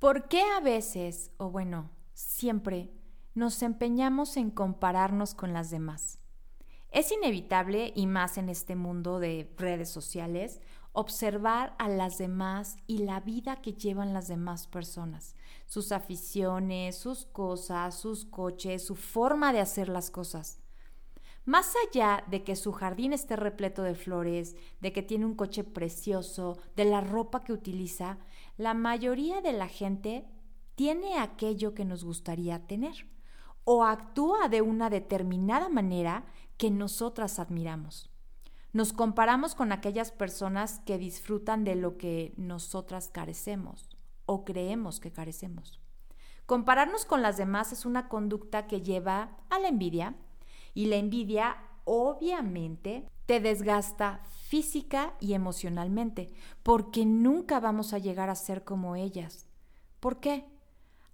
¿Por qué a veces, o bueno, siempre, nos empeñamos en compararnos con las demás? Es inevitable, y más en este mundo de redes sociales, observar a las demás y la vida que llevan las demás personas, sus aficiones, sus cosas, sus coches, su forma de hacer las cosas. Más allá de que su jardín esté repleto de flores, de que tiene un coche precioso, de la ropa que utiliza, la mayoría de la gente tiene aquello que nos gustaría tener o actúa de una determinada manera que nosotras admiramos. Nos comparamos con aquellas personas que disfrutan de lo que nosotras carecemos o creemos que carecemos. Compararnos con las demás es una conducta que lleva a la envidia, y la envidia obviamente te desgasta física y emocionalmente, porque nunca vamos a llegar a ser como ellas. ¿Por qué?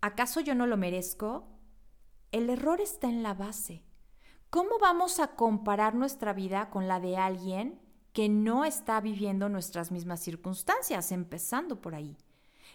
¿Acaso yo no lo merezco? El error está en la base. ¿Cómo vamos a comparar nuestra vida con la de alguien que no está viviendo nuestras mismas circunstancias, empezando por ahí?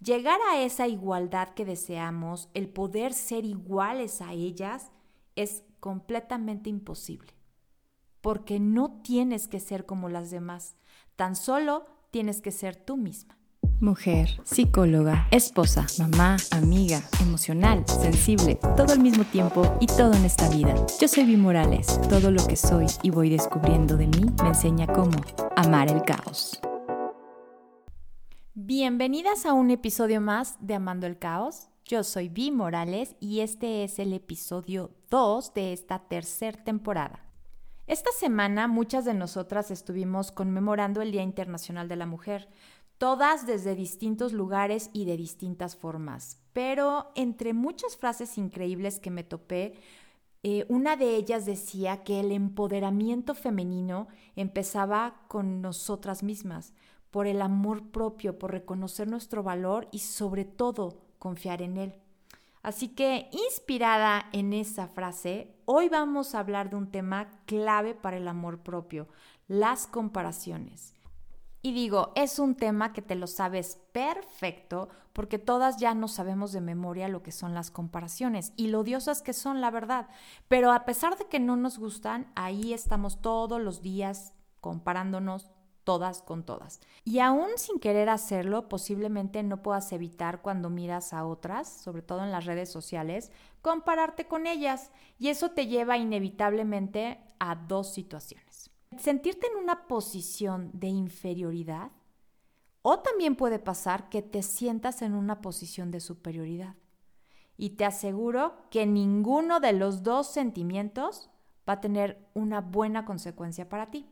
Llegar a esa igualdad que deseamos, el poder ser iguales a ellas, es completamente imposible. Porque no tienes que ser como las demás, tan solo tienes que ser tú misma. Mujer, psicóloga, esposa, mamá, amiga, emocional, sensible, todo al mismo tiempo y todo en esta vida. Yo soy Vi Morales. Todo lo que soy y voy descubriendo de mí me enseña cómo amar el caos. Bienvenidas a un episodio más de Amando el Caos. Yo soy Vi Morales y este es el episodio 2 de esta tercera temporada. Esta semana muchas de nosotras estuvimos conmemorando el Día Internacional de la Mujer, todas desde distintos lugares y de distintas formas, pero entre muchas frases increíbles que me topé, eh, una de ellas decía que el empoderamiento femenino empezaba con nosotras mismas, por el amor propio, por reconocer nuestro valor y sobre todo confiar en Él. Así que, inspirada en esa frase, hoy vamos a hablar de un tema clave para el amor propio, las comparaciones. Y digo, es un tema que te lo sabes perfecto porque todas ya no sabemos de memoria lo que son las comparaciones y lo odiosas que son, la verdad. Pero a pesar de que no nos gustan, ahí estamos todos los días comparándonos, todas con todas. Y aún sin querer hacerlo, posiblemente no puedas evitar cuando miras a otras, sobre todo en las redes sociales, compararte con ellas. Y eso te lleva inevitablemente a dos situaciones. Sentirte en una posición de inferioridad o también puede pasar que te sientas en una posición de superioridad. Y te aseguro que ninguno de los dos sentimientos va a tener una buena consecuencia para ti.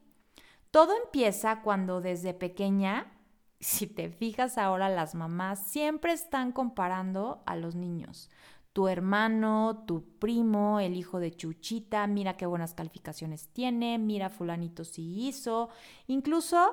Todo empieza cuando desde pequeña, si te fijas ahora, las mamás siempre están comparando a los niños. Tu hermano, tu primo, el hijo de Chuchita, mira qué buenas calificaciones tiene, mira fulanito si hizo. Incluso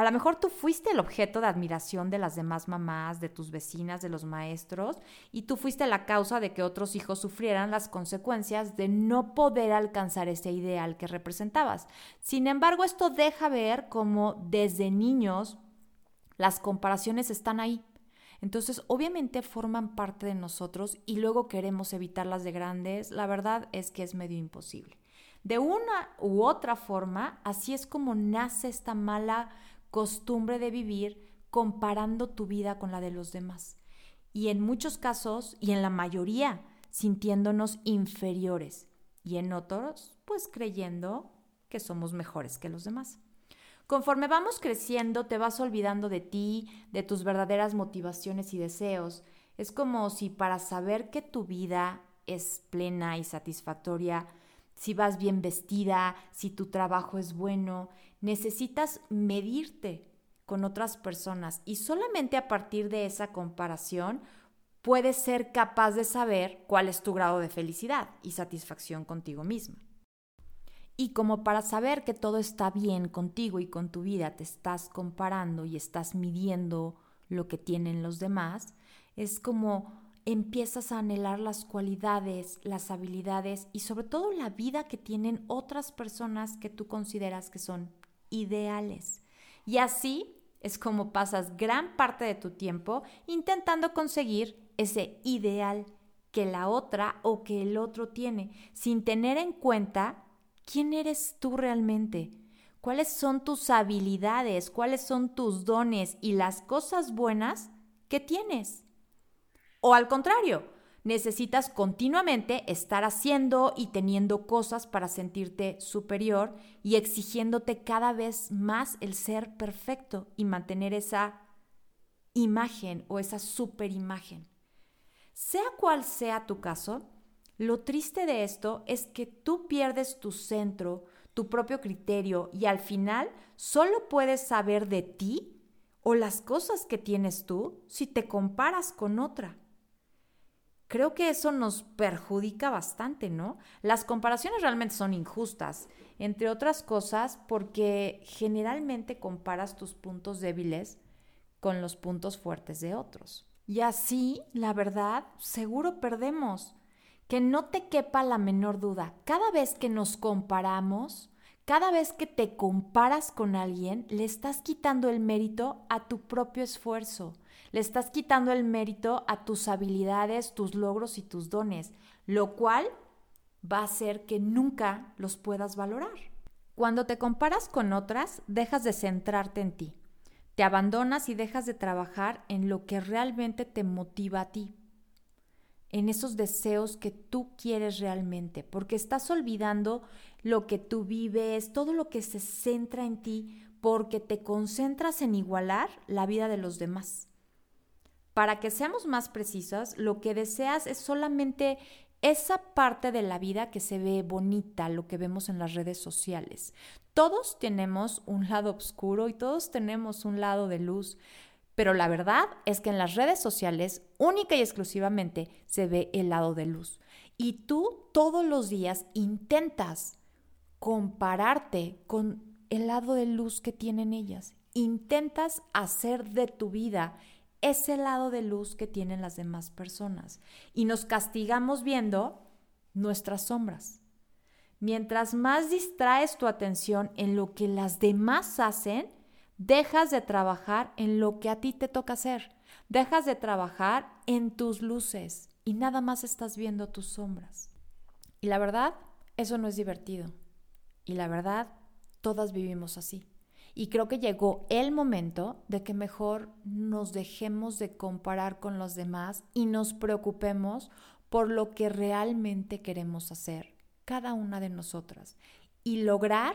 a lo mejor tú fuiste el objeto de admiración de las demás mamás, de tus vecinas, de los maestros, y tú fuiste la causa de que otros hijos sufrieran las consecuencias de no poder alcanzar ese ideal que representabas. Sin embargo, esto deja ver cómo desde niños las comparaciones están ahí. Entonces, obviamente forman parte de nosotros y luego queremos evitarlas de grandes. La verdad es que es medio imposible. De una u otra forma, así es como nace esta mala costumbre de vivir comparando tu vida con la de los demás. Y en muchos casos, y en la mayoría, sintiéndonos inferiores. Y en otros, pues creyendo que somos mejores que los demás. Conforme vamos creciendo, te vas olvidando de ti, de tus verdaderas motivaciones y deseos. Es como si para saber que tu vida es plena y satisfactoria, si vas bien vestida, si tu trabajo es bueno, necesitas medirte con otras personas y solamente a partir de esa comparación puedes ser capaz de saber cuál es tu grado de felicidad y satisfacción contigo misma. Y como para saber que todo está bien contigo y con tu vida te estás comparando y estás midiendo lo que tienen los demás, es como empiezas a anhelar las cualidades, las habilidades y sobre todo la vida que tienen otras personas que tú consideras que son ideales. Y así es como pasas gran parte de tu tiempo intentando conseguir ese ideal que la otra o que el otro tiene, sin tener en cuenta quién eres tú realmente, cuáles son tus habilidades, cuáles son tus dones y las cosas buenas que tienes. O al contrario, necesitas continuamente estar haciendo y teniendo cosas para sentirte superior y exigiéndote cada vez más el ser perfecto y mantener esa imagen o esa superimagen. Sea cual sea tu caso, lo triste de esto es que tú pierdes tu centro, tu propio criterio y al final solo puedes saber de ti o las cosas que tienes tú si te comparas con otra. Creo que eso nos perjudica bastante, ¿no? Las comparaciones realmente son injustas, entre otras cosas porque generalmente comparas tus puntos débiles con los puntos fuertes de otros. Y así, la verdad, seguro perdemos. Que no te quepa la menor duda, cada vez que nos comparamos, cada vez que te comparas con alguien, le estás quitando el mérito a tu propio esfuerzo, le estás quitando el mérito a tus habilidades, tus logros y tus dones, lo cual va a hacer que nunca los puedas valorar. Cuando te comparas con otras, dejas de centrarte en ti. Te abandonas y dejas de trabajar en lo que realmente te motiva a ti, en esos deseos que tú quieres realmente, porque estás olvidando lo que tú vives, todo lo que se centra en ti, porque te concentras en igualar la vida de los demás. Para que seamos más precisas, lo que deseas es solamente esa parte de la vida que se ve bonita, lo que vemos en las redes sociales. Todos tenemos un lado oscuro y todos tenemos un lado de luz, pero la verdad es que en las redes sociales única y exclusivamente se ve el lado de luz. Y tú todos los días intentas compararte con el lado de luz que tienen ellas. Intentas hacer de tu vida ese lado de luz que tienen las demás personas. Y nos castigamos viendo nuestras sombras. Mientras más distraes tu atención en lo que las demás hacen, dejas de trabajar en lo que a ti te toca hacer. Dejas de trabajar en tus luces y nada más estás viendo tus sombras. Y la verdad, eso no es divertido. Y la verdad, todas vivimos así. Y creo que llegó el momento de que mejor nos dejemos de comparar con los demás y nos preocupemos por lo que realmente queremos hacer, cada una de nosotras, y lograr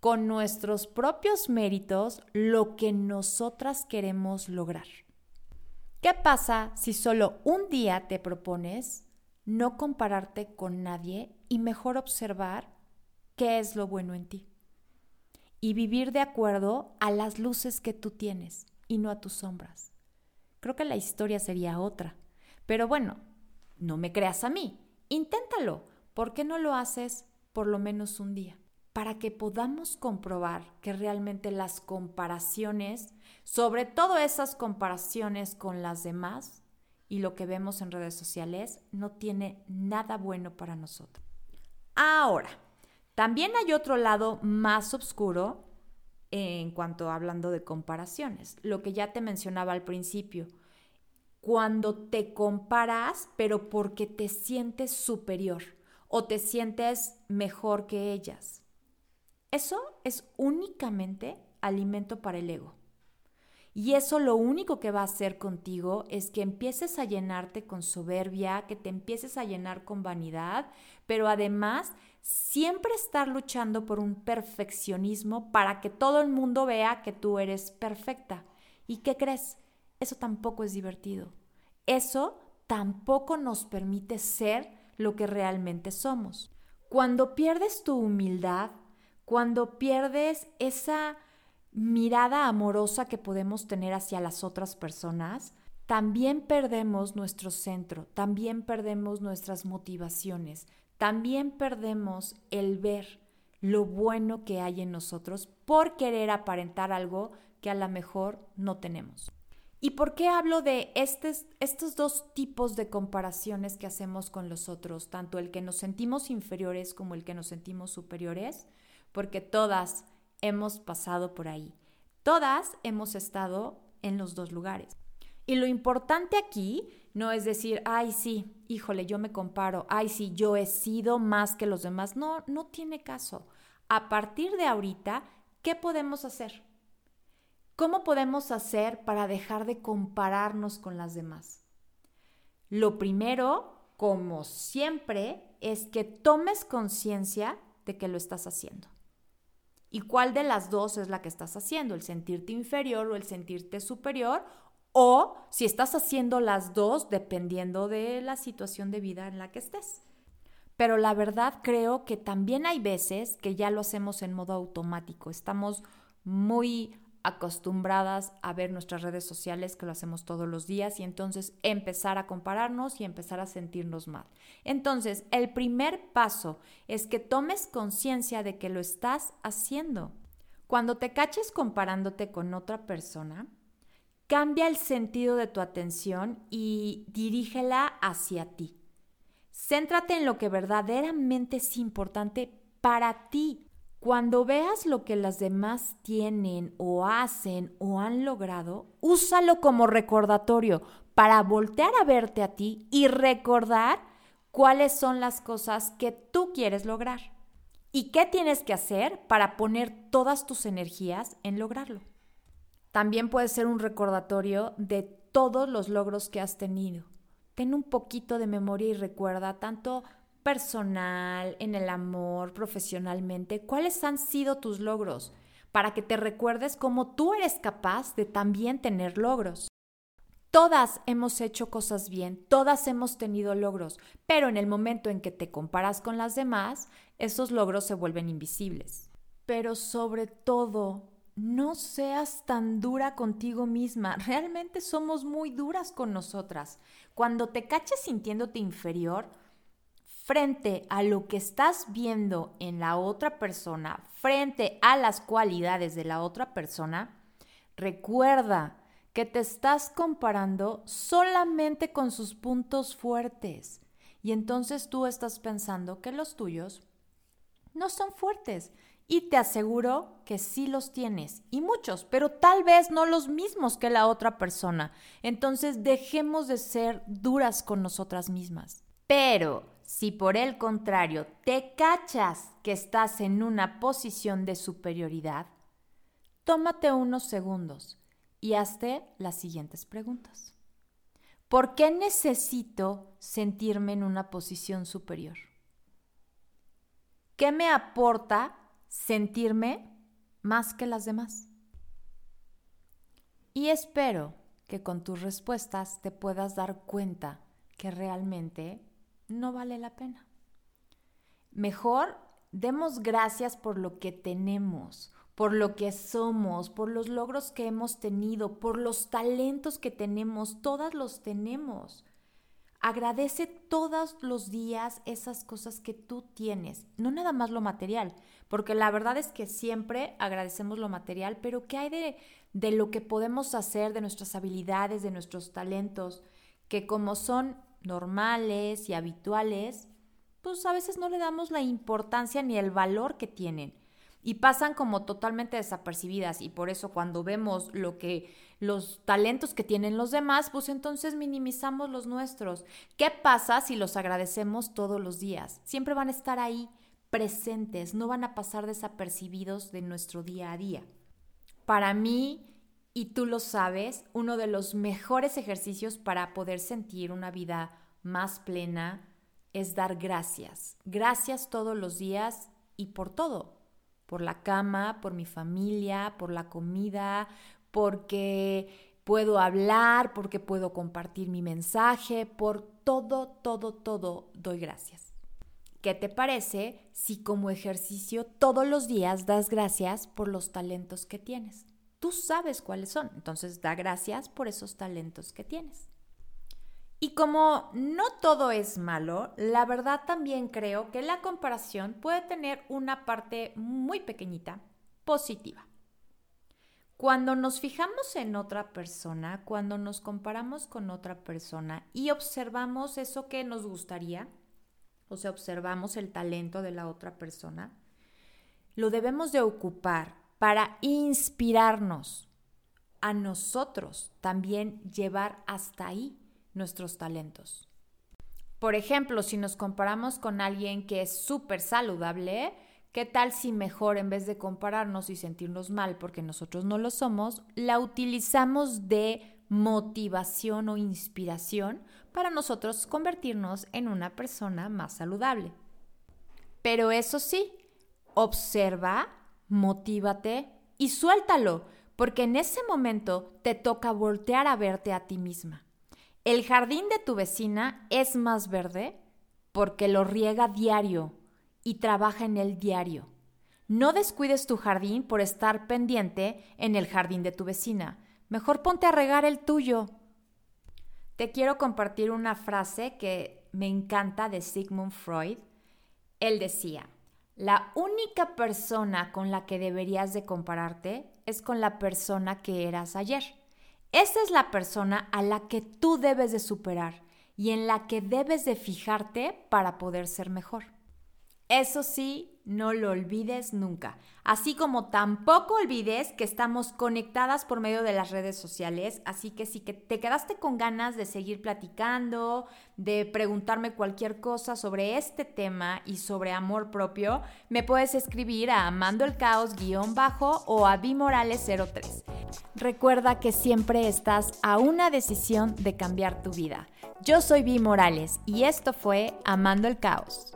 con nuestros propios méritos lo que nosotras queremos lograr. ¿Qué pasa si solo un día te propones no compararte con nadie y mejor observar qué es lo bueno en ti? y vivir de acuerdo a las luces que tú tienes y no a tus sombras. Creo que la historia sería otra. Pero bueno, no me creas a mí. Inténtalo. ¿Por qué no lo haces por lo menos un día? Para que podamos comprobar que realmente las comparaciones, sobre todo esas comparaciones con las demás y lo que vemos en redes sociales, no tiene nada bueno para nosotros. Ahora, también hay otro lado más oscuro en cuanto hablando de comparaciones, lo que ya te mencionaba al principio. Cuando te comparas, pero porque te sientes superior o te sientes mejor que ellas. Eso es únicamente alimento para el ego. Y eso lo único que va a hacer contigo es que empieces a llenarte con soberbia, que te empieces a llenar con vanidad, pero además siempre estar luchando por un perfeccionismo para que todo el mundo vea que tú eres perfecta. ¿Y qué crees? Eso tampoco es divertido. Eso tampoco nos permite ser lo que realmente somos. Cuando pierdes tu humildad, cuando pierdes esa mirada amorosa que podemos tener hacia las otras personas, también perdemos nuestro centro, también perdemos nuestras motivaciones, también perdemos el ver lo bueno que hay en nosotros por querer aparentar algo que a lo mejor no tenemos. ¿Y por qué hablo de estos dos tipos de comparaciones que hacemos con los otros, tanto el que nos sentimos inferiores como el que nos sentimos superiores? Porque todas hemos pasado por ahí. Todas hemos estado en los dos lugares. Y lo importante aquí no es decir, ay, sí, híjole, yo me comparo, ay, sí, yo he sido más que los demás. No, no tiene caso. A partir de ahorita, ¿qué podemos hacer? ¿Cómo podemos hacer para dejar de compararnos con las demás? Lo primero, como siempre, es que tomes conciencia de que lo estás haciendo. ¿Y cuál de las dos es la que estás haciendo? ¿El sentirte inferior o el sentirte superior? O si estás haciendo las dos dependiendo de la situación de vida en la que estés. Pero la verdad creo que también hay veces que ya lo hacemos en modo automático. Estamos muy acostumbradas a ver nuestras redes sociales, que lo hacemos todos los días, y entonces empezar a compararnos y empezar a sentirnos mal. Entonces, el primer paso es que tomes conciencia de que lo estás haciendo. Cuando te caches comparándote con otra persona, cambia el sentido de tu atención y dirígela hacia ti. Céntrate en lo que verdaderamente es importante para ti, cuando veas lo que las demás tienen o hacen o han logrado, úsalo como recordatorio para voltear a verte a ti y recordar cuáles son las cosas que tú quieres lograr y qué tienes que hacer para poner todas tus energías en lograrlo. También puede ser un recordatorio de todos los logros que has tenido. Ten un poquito de memoria y recuerda tanto personal, en el amor, profesionalmente, cuáles han sido tus logros, para que te recuerdes cómo tú eres capaz de también tener logros. Todas hemos hecho cosas bien, todas hemos tenido logros, pero en el momento en que te comparas con las demás, esos logros se vuelven invisibles. Pero sobre todo, no seas tan dura contigo misma. Realmente somos muy duras con nosotras. Cuando te caches sintiéndote inferior, frente a lo que estás viendo en la otra persona, frente a las cualidades de la otra persona, recuerda que te estás comparando solamente con sus puntos fuertes. Y entonces tú estás pensando que los tuyos no son fuertes. Y te aseguro que sí los tienes, y muchos, pero tal vez no los mismos que la otra persona. Entonces dejemos de ser duras con nosotras mismas. Pero si por el contrario te cachas que estás en una posición de superioridad, tómate unos segundos y hazte las siguientes preguntas. ¿Por qué necesito sentirme en una posición superior? ¿Qué me aporta sentirme más que las demás? Y espero que con tus respuestas te puedas dar cuenta que realmente no vale la pena. Mejor demos gracias por lo que tenemos, por lo que somos, por los logros que hemos tenido, por los talentos que tenemos, todas los tenemos. Agradece todos los días esas cosas que tú tienes, no nada más lo material, porque la verdad es que siempre agradecemos lo material, pero ¿qué hay de, de lo que podemos hacer, de nuestras habilidades, de nuestros talentos, que como son normales y habituales, pues a veces no le damos la importancia ni el valor que tienen y pasan como totalmente desapercibidas y por eso cuando vemos lo que los talentos que tienen los demás, pues entonces minimizamos los nuestros. ¿Qué pasa si los agradecemos todos los días? Siempre van a estar ahí presentes, no van a pasar desapercibidos de nuestro día a día. Para mí, y tú lo sabes, uno de los mejores ejercicios para poder sentir una vida más plena es dar gracias. Gracias todos los días y por todo. Por la cama, por mi familia, por la comida, porque puedo hablar, porque puedo compartir mi mensaje, por todo, todo, todo doy gracias. ¿Qué te parece si como ejercicio todos los días das gracias por los talentos que tienes? Tú sabes cuáles son, entonces da gracias por esos talentos que tienes. Y como no todo es malo, la verdad también creo que la comparación puede tener una parte muy pequeñita positiva. Cuando nos fijamos en otra persona, cuando nos comparamos con otra persona y observamos eso que nos gustaría, o sea, observamos el talento de la otra persona, lo debemos de ocupar para inspirarnos a nosotros también llevar hasta ahí nuestros talentos. Por ejemplo, si nos comparamos con alguien que es súper saludable, ¿qué tal si mejor en vez de compararnos y sentirnos mal porque nosotros no lo somos, la utilizamos de motivación o inspiración para nosotros convertirnos en una persona más saludable? Pero eso sí, observa, motívate y suéltalo, porque en ese momento te toca voltear a verte a ti misma. El jardín de tu vecina es más verde porque lo riega diario y trabaja en el diario. No descuides tu jardín por estar pendiente en el jardín de tu vecina. Mejor ponte a regar el tuyo. Te quiero compartir una frase que me encanta de Sigmund Freud. Él decía, la única persona con la que deberías de compararte es con la persona que eras ayer. Esa es la persona a la que tú debes de superar y en la que debes de fijarte para poder ser mejor. Eso sí, no lo olvides nunca. Así como tampoco olvides que estamos conectadas por medio de las redes sociales, así que si te quedaste con ganas de seguir platicando, de preguntarme cualquier cosa sobre este tema y sobre amor propio, me puedes escribir a Amando el Caos bajo o a Bimorales03. Recuerda que siempre estás a una decisión de cambiar tu vida. Yo soy Vi Morales y esto fue Amando el Caos.